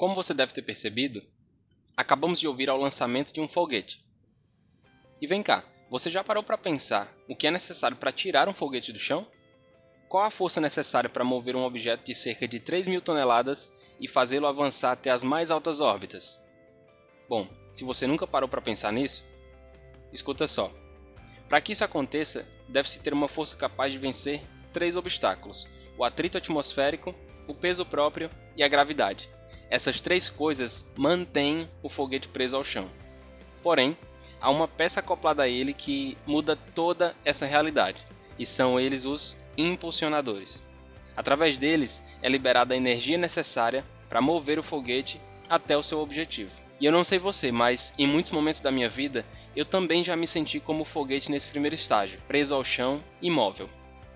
Como você deve ter percebido, acabamos de ouvir ao lançamento de um foguete. E vem cá, você já parou para pensar o que é necessário para tirar um foguete do chão? Qual a força necessária para mover um objeto de cerca de 3 mil toneladas e fazê-lo avançar até as mais altas órbitas? Bom, se você nunca parou para pensar nisso, escuta só. Para que isso aconteça, deve-se ter uma força capaz de vencer três obstáculos: o atrito atmosférico, o peso próprio e a gravidade. Essas três coisas mantêm o foguete preso ao chão. Porém, há uma peça acoplada a ele que muda toda essa realidade, e são eles os impulsionadores. Através deles é liberada a energia necessária para mover o foguete até o seu objetivo. E eu não sei você, mas em muitos momentos da minha vida eu também já me senti como foguete nesse primeiro estágio, preso ao chão, imóvel.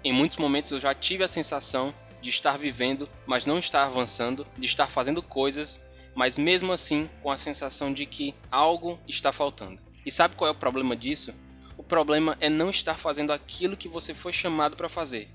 Em muitos momentos eu já tive a sensação de estar vivendo, mas não estar avançando, de estar fazendo coisas, mas mesmo assim com a sensação de que algo está faltando. E sabe qual é o problema disso? O problema é não estar fazendo aquilo que você foi chamado para fazer,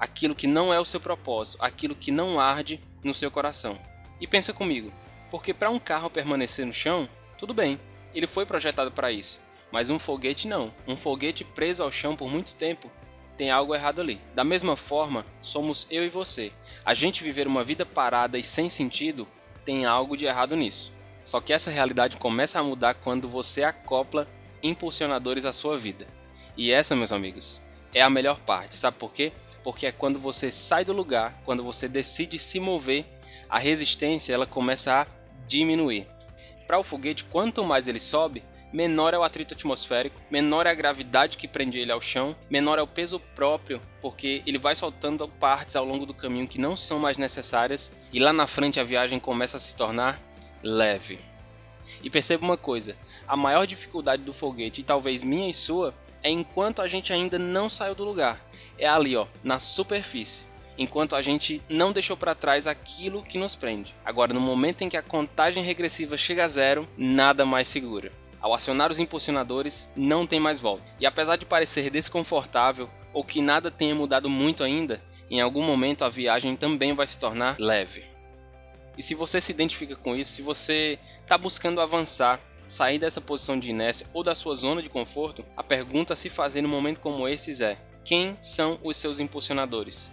aquilo que não é o seu propósito, aquilo que não arde no seu coração. E pensa comigo, porque para um carro permanecer no chão, tudo bem, ele foi projetado para isso, mas um foguete não. Um foguete preso ao chão por muito tempo tem algo errado ali. Da mesma forma, somos eu e você. A gente viver uma vida parada e sem sentido tem algo de errado nisso. Só que essa realidade começa a mudar quando você acopla impulsionadores à sua vida. E essa, meus amigos, é a melhor parte. Sabe por quê? Porque é quando você sai do lugar, quando você decide se mover, a resistência ela começa a diminuir. Para o foguete, quanto mais ele sobe, menor é o atrito atmosférico, menor é a gravidade que prende ele ao chão, menor é o peso próprio, porque ele vai soltando partes ao longo do caminho que não são mais necessárias e lá na frente a viagem começa a se tornar leve. E perceba uma coisa: a maior dificuldade do foguete, e talvez minha e sua, é enquanto a gente ainda não saiu do lugar. É ali, ó, na superfície. Enquanto a gente não deixou para trás aquilo que nos prende. Agora, no momento em que a contagem regressiva chega a zero, nada mais segura. Ao acionar os impulsionadores, não tem mais volta. E apesar de parecer desconfortável ou que nada tenha mudado muito ainda, em algum momento a viagem também vai se tornar leve. E se você se identifica com isso, se você está buscando avançar, sair dessa posição de inércia ou da sua zona de conforto, a pergunta a se fazer no momento como esses é: quem são os seus impulsionadores?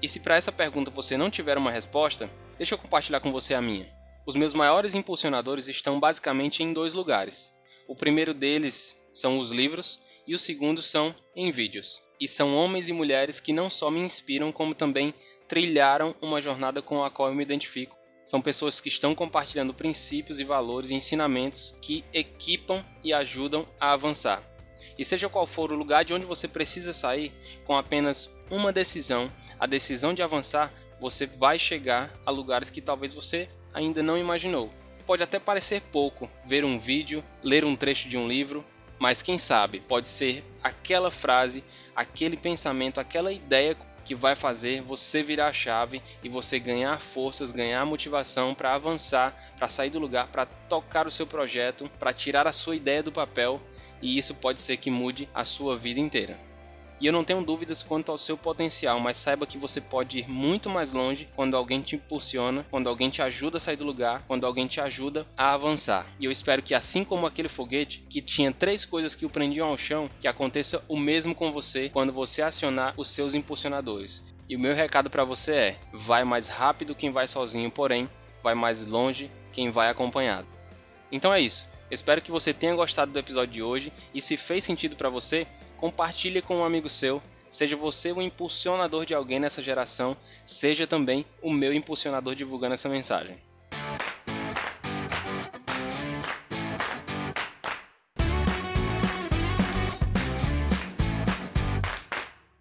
E se para essa pergunta você não tiver uma resposta, deixa eu compartilhar com você a minha. Os meus maiores impulsionadores estão basicamente em dois lugares. O primeiro deles são os livros e o segundo são em vídeos. E são homens e mulheres que não só me inspiram, como também trilharam uma jornada com a qual eu me identifico. São pessoas que estão compartilhando princípios e valores e ensinamentos que equipam e ajudam a avançar. E seja qual for o lugar de onde você precisa sair, com apenas uma decisão, a decisão de avançar, você vai chegar a lugares que talvez você ainda não imaginou. Pode até parecer pouco ver um vídeo, ler um trecho de um livro, mas quem sabe pode ser aquela frase, aquele pensamento, aquela ideia que vai fazer você virar a chave e você ganhar forças, ganhar motivação para avançar, para sair do lugar, para tocar o seu projeto, para tirar a sua ideia do papel, e isso pode ser que mude a sua vida inteira. E eu não tenho dúvidas quanto ao seu potencial, mas saiba que você pode ir muito mais longe quando alguém te impulsiona, quando alguém te ajuda a sair do lugar, quando alguém te ajuda a avançar. E eu espero que assim como aquele foguete que tinha três coisas que o prendiam ao chão, que aconteça o mesmo com você quando você acionar os seus impulsionadores. E o meu recado para você é: vai mais rápido quem vai sozinho, porém vai mais longe quem vai acompanhado. Então é isso. Espero que você tenha gostado do episódio de hoje e se fez sentido para você, compartilhe com um amigo seu. Seja você o impulsionador de alguém nessa geração, seja também o meu impulsionador divulgando essa mensagem.